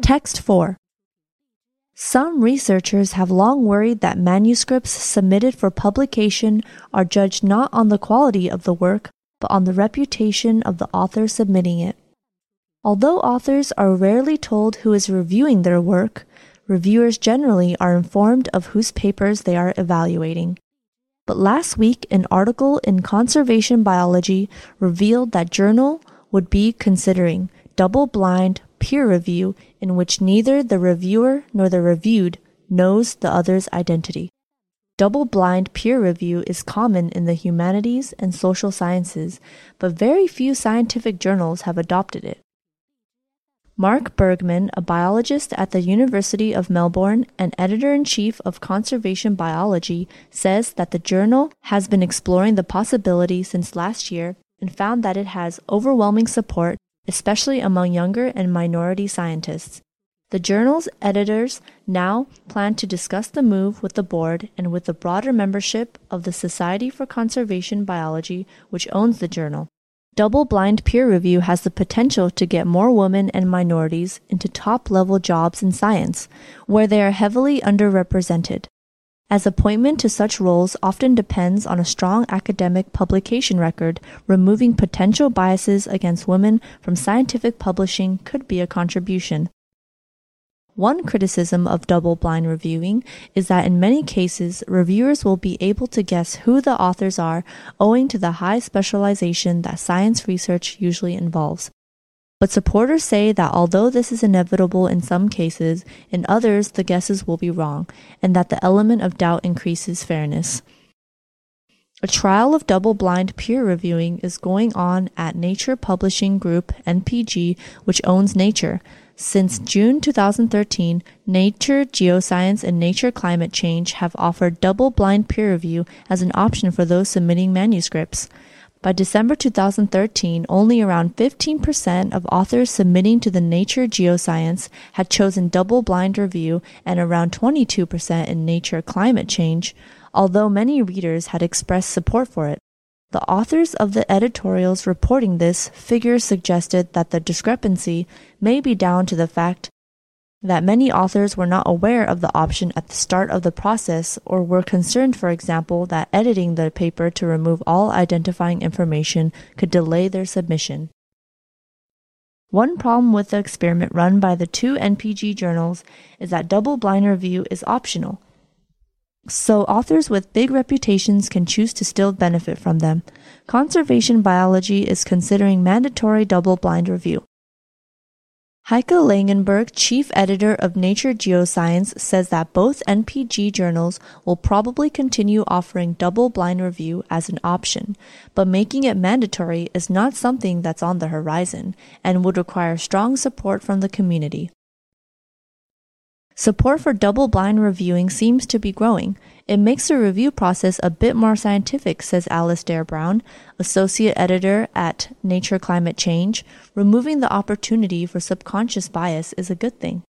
Text 4 Some researchers have long worried that manuscripts submitted for publication are judged not on the quality of the work, but on the reputation of the author submitting it. Although authors are rarely told who is reviewing their work, reviewers generally are informed of whose papers they are evaluating. But last week, an article in Conservation Biology revealed that journal would be considering double blind peer review in which neither the reviewer nor the reviewed knows the other's identity. Double blind peer review is common in the humanities and social sciences, but very few scientific journals have adopted it. Mark Burgman, a biologist at the University of Melbourne and editor in chief of Conservation Biology, says that the journal has been exploring the possibility since last year and found that it has overwhelming support, especially among younger and minority scientists. The journal's editors now plan to discuss the move with the board and with the broader membership of the Society for Conservation Biology, which owns the journal. Double blind peer review has the potential to get more women and minorities into top level jobs in science, where they are heavily underrepresented. As appointment to such roles often depends on a strong academic publication record, removing potential biases against women from scientific publishing could be a contribution. One criticism of double blind reviewing is that in many cases, reviewers will be able to guess who the authors are owing to the high specialization that science research usually involves. But supporters say that although this is inevitable in some cases, in others the guesses will be wrong, and that the element of doubt increases fairness. A trial of double blind peer reviewing is going on at Nature Publishing Group, NPG, which owns Nature. Since June 2013, Nature Geoscience and Nature Climate Change have offered double blind peer review as an option for those submitting manuscripts. By December 2013, only around 15% of authors submitting to the Nature Geoscience had chosen double blind review and around 22% in Nature Climate Change, although many readers had expressed support for it. The authors of the editorials reporting this figures suggested that the discrepancy may be down to the fact that many authors were not aware of the option at the start of the process or were concerned, for example, that editing the paper to remove all identifying information could delay their submission. One problem with the experiment run by the two NPG journals is that double blind review is optional so authors with big reputations can choose to still benefit from them. Conservation biology is considering mandatory double blind review. Heike Langenberg, chief editor of Nature Geoscience, says that both NPG journals will probably continue offering double blind review as an option, but making it mandatory is not something that's on the horizon and would require strong support from the community. Support for double blind reviewing seems to be growing. It makes the review process a bit more scientific, says Alastair Brown, associate editor at Nature Climate Change. Removing the opportunity for subconscious bias is a good thing.